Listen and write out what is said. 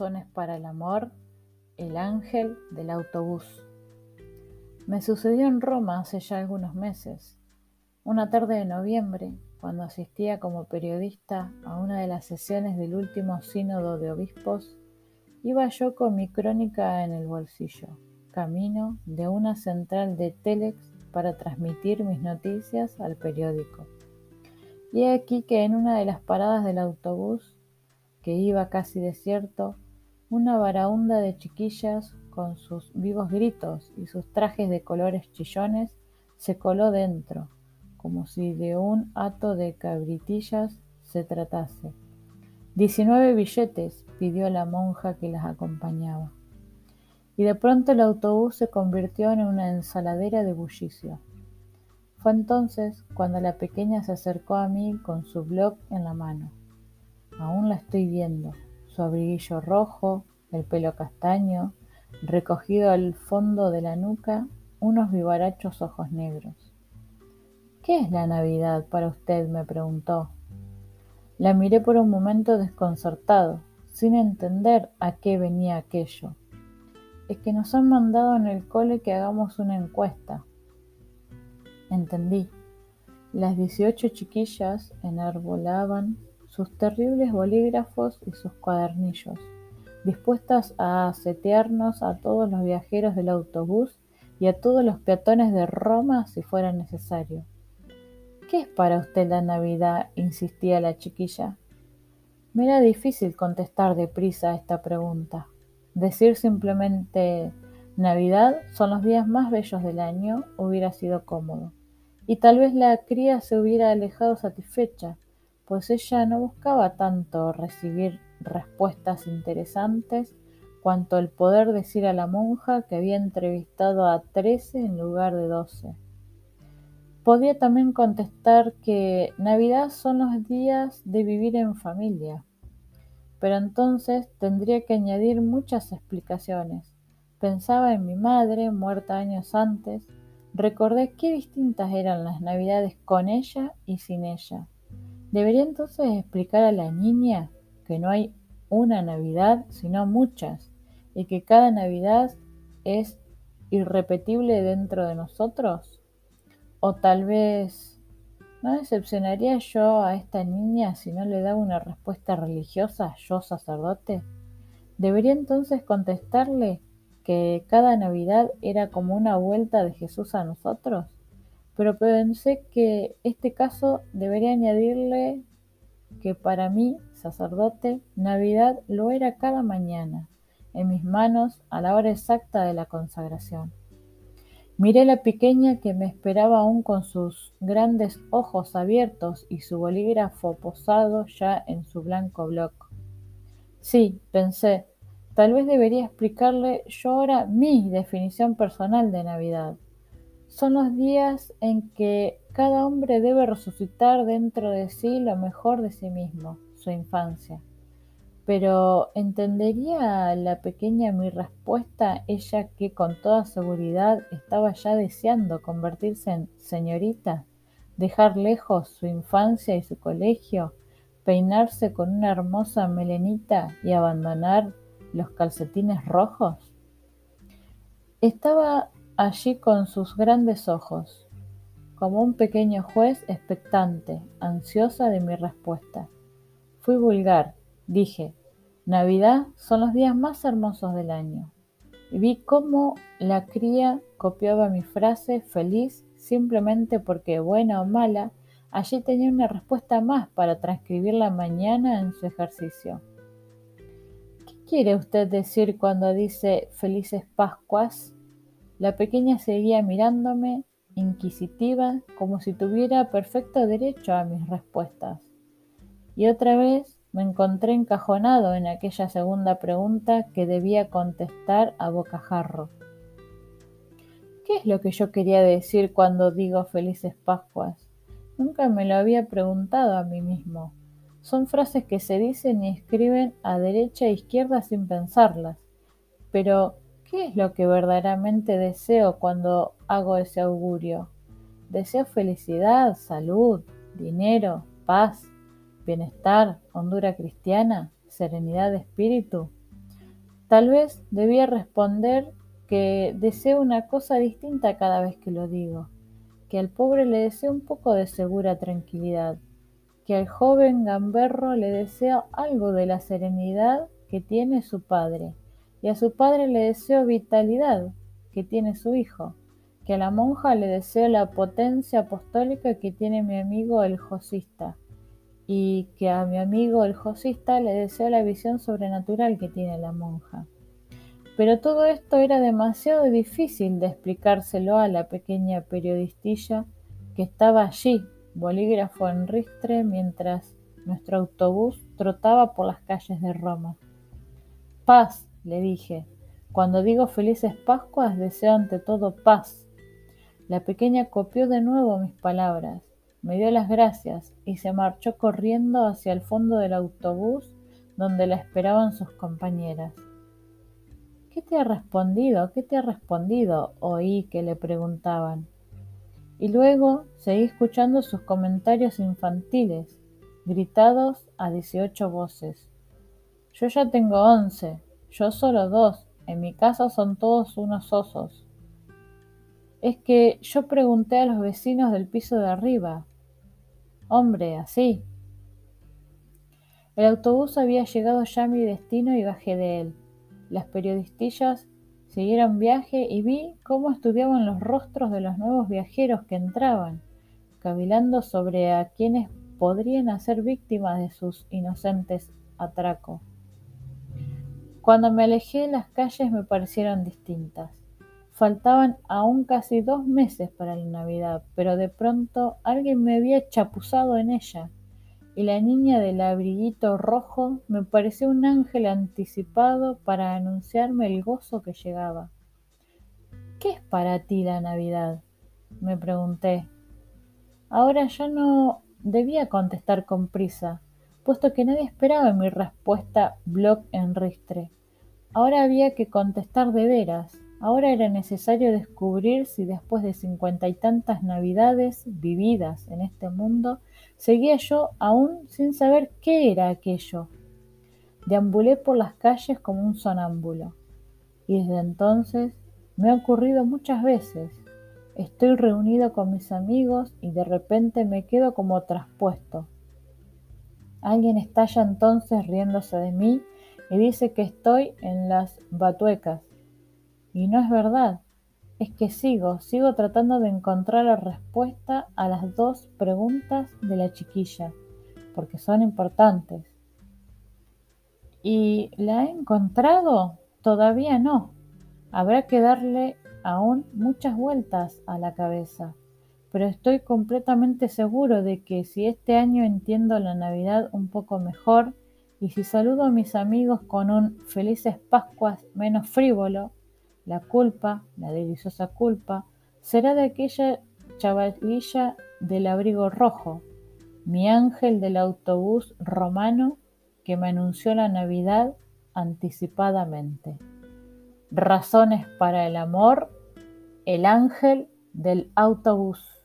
razones para el amor, el ángel del autobús. Me sucedió en Roma hace ya algunos meses. Una tarde de noviembre, cuando asistía como periodista a una de las sesiones del último sínodo de obispos, iba yo con mi crónica en el bolsillo, camino de una central de Telex para transmitir mis noticias al periódico. Y he aquí que en una de las paradas del autobús, que iba casi desierto, una varaunda de chiquillas con sus vivos gritos y sus trajes de colores chillones se coló dentro, como si de un hato de cabritillas se tratase. Diecinueve billetes pidió la monja que las acompañaba. Y de pronto el autobús se convirtió en una ensaladera de bullicio. Fue entonces cuando la pequeña se acercó a mí con su blog en la mano. Aún la estoy viendo, su abriguillo rojo, el pelo castaño, recogido al fondo de la nuca, unos vivarachos ojos negros. ¿Qué es la Navidad para usted? me preguntó. La miré por un momento desconcertado, sin entender a qué venía aquello. Es que nos han mandado en el cole que hagamos una encuesta. Entendí. Las dieciocho chiquillas enarbolaban sus terribles bolígrafos y sus cuadernillos dispuestas a setearnos a todos los viajeros del autobús y a todos los peatones de Roma si fuera necesario. ¿Qué es para usted la Navidad? insistía la chiquilla. Me era difícil contestar deprisa a esta pregunta. Decir simplemente Navidad son los días más bellos del año hubiera sido cómodo. Y tal vez la cría se hubiera alejado satisfecha, pues ella no buscaba tanto recibir respuestas interesantes cuanto el poder decir a la monja que había entrevistado a trece en lugar de doce. Podía también contestar que Navidad son los días de vivir en familia, pero entonces tendría que añadir muchas explicaciones. Pensaba en mi madre, muerta años antes, recordé qué distintas eran las Navidades con ella y sin ella. ¿Debería entonces explicar a la niña que no hay una Navidad, sino muchas, y que cada Navidad es irrepetible dentro de nosotros? ¿O tal vez no decepcionaría yo a esta niña si no le daba una respuesta religiosa, yo sacerdote? ¿Debería entonces contestarle que cada Navidad era como una vuelta de Jesús a nosotros? Pero pensé que este caso debería añadirle que para mí, sacerdote, Navidad lo era cada mañana, en mis manos a la hora exacta de la consagración. Miré la pequeña que me esperaba aún con sus grandes ojos abiertos y su bolígrafo posado ya en su blanco bloc. Sí, pensé, tal vez debería explicarle yo ahora mi definición personal de Navidad son los días en que cada hombre debe resucitar dentro de sí lo mejor de sí mismo, su infancia. Pero ¿entendería la pequeña mi respuesta, ella que con toda seguridad estaba ya deseando convertirse en señorita, dejar lejos su infancia y su colegio, peinarse con una hermosa melenita y abandonar los calcetines rojos? Estaba allí con sus grandes ojos, como un pequeño juez expectante, ansiosa de mi respuesta. Fui vulgar, dije, Navidad son los días más hermosos del año. Y vi cómo la cría copiaba mi frase feliz simplemente porque, buena o mala, allí tenía una respuesta más para transcribirla mañana en su ejercicio. ¿Qué quiere usted decir cuando dice felices Pascuas? La pequeña seguía mirándome, inquisitiva, como si tuviera perfecto derecho a mis respuestas. Y otra vez me encontré encajonado en aquella segunda pregunta que debía contestar a bocajarro. ¿Qué es lo que yo quería decir cuando digo felices Pascuas? Nunca me lo había preguntado a mí mismo. Son frases que se dicen y escriben a derecha e izquierda sin pensarlas. Pero, ¿Qué es lo que verdaderamente deseo cuando hago ese augurio? Deseo felicidad, salud, dinero, paz, bienestar, hondura cristiana, serenidad de espíritu. Tal vez debía responder que deseo una cosa distinta cada vez que lo digo, que al pobre le deseo un poco de segura tranquilidad, que al joven gamberro le deseo algo de la serenidad que tiene su padre, y a su padre le deseo vitalidad que tiene su hijo, que a la monja le deseo la potencia apostólica que tiene mi amigo el josista, y que a mi amigo el josista le deseo la visión sobrenatural que tiene la monja. Pero todo esto era demasiado difícil de explicárselo a la pequeña periodistilla que estaba allí, bolígrafo en ristre, mientras nuestro autobús trotaba por las calles de Roma. Paz, le dije. Cuando digo felices Pascuas, deseo ante todo paz. La pequeña copió de nuevo mis palabras, me dio las gracias y se marchó corriendo hacia el fondo del autobús donde la esperaban sus compañeras. ¿Qué te ha respondido? ¿Qué te ha respondido? oí que le preguntaban. Y luego seguí escuchando sus comentarios infantiles, gritados a dieciocho voces. Yo ya tengo once, yo solo dos, en mi casa son todos unos osos. Es que yo pregunté a los vecinos del piso de arriba. Hombre, así. El autobús había llegado ya a mi destino y bajé de él. Las periodistillas siguieron viaje y vi cómo estudiaban los rostros de los nuevos viajeros que entraban, cavilando sobre a quienes podrían hacer víctimas de sus inocentes atracos. Cuando me alejé, las calles me parecieron distintas. Faltaban aún casi dos meses para la Navidad, pero de pronto alguien me había chapuzado en ella, y la niña del abriguito rojo me pareció un ángel anticipado para anunciarme el gozo que llegaba. ¿Qué es para ti la Navidad? me pregunté. Ahora ya no debía contestar con prisa, puesto que nadie esperaba mi respuesta bloc en ristre. Ahora había que contestar de veras. Ahora era necesario descubrir si después de cincuenta y tantas navidades vividas en este mundo, seguía yo aún sin saber qué era aquello. Deambulé por las calles como un sonámbulo. Y desde entonces me ha ocurrido muchas veces. Estoy reunido con mis amigos y de repente me quedo como traspuesto. Alguien estalla entonces riéndose de mí y dice que estoy en las batuecas. Y no es verdad, es que sigo, sigo tratando de encontrar la respuesta a las dos preguntas de la chiquilla, porque son importantes. ¿Y la he encontrado? Todavía no. Habrá que darle aún muchas vueltas a la cabeza, pero estoy completamente seguro de que si este año entiendo la Navidad un poco mejor, y si saludo a mis amigos con un felices Pascuas menos frívolo, la culpa, la deliciosa culpa, será de aquella chavalilla del abrigo rojo, mi ángel del autobús romano que me anunció la Navidad anticipadamente. Razones para el amor, el ángel del autobús.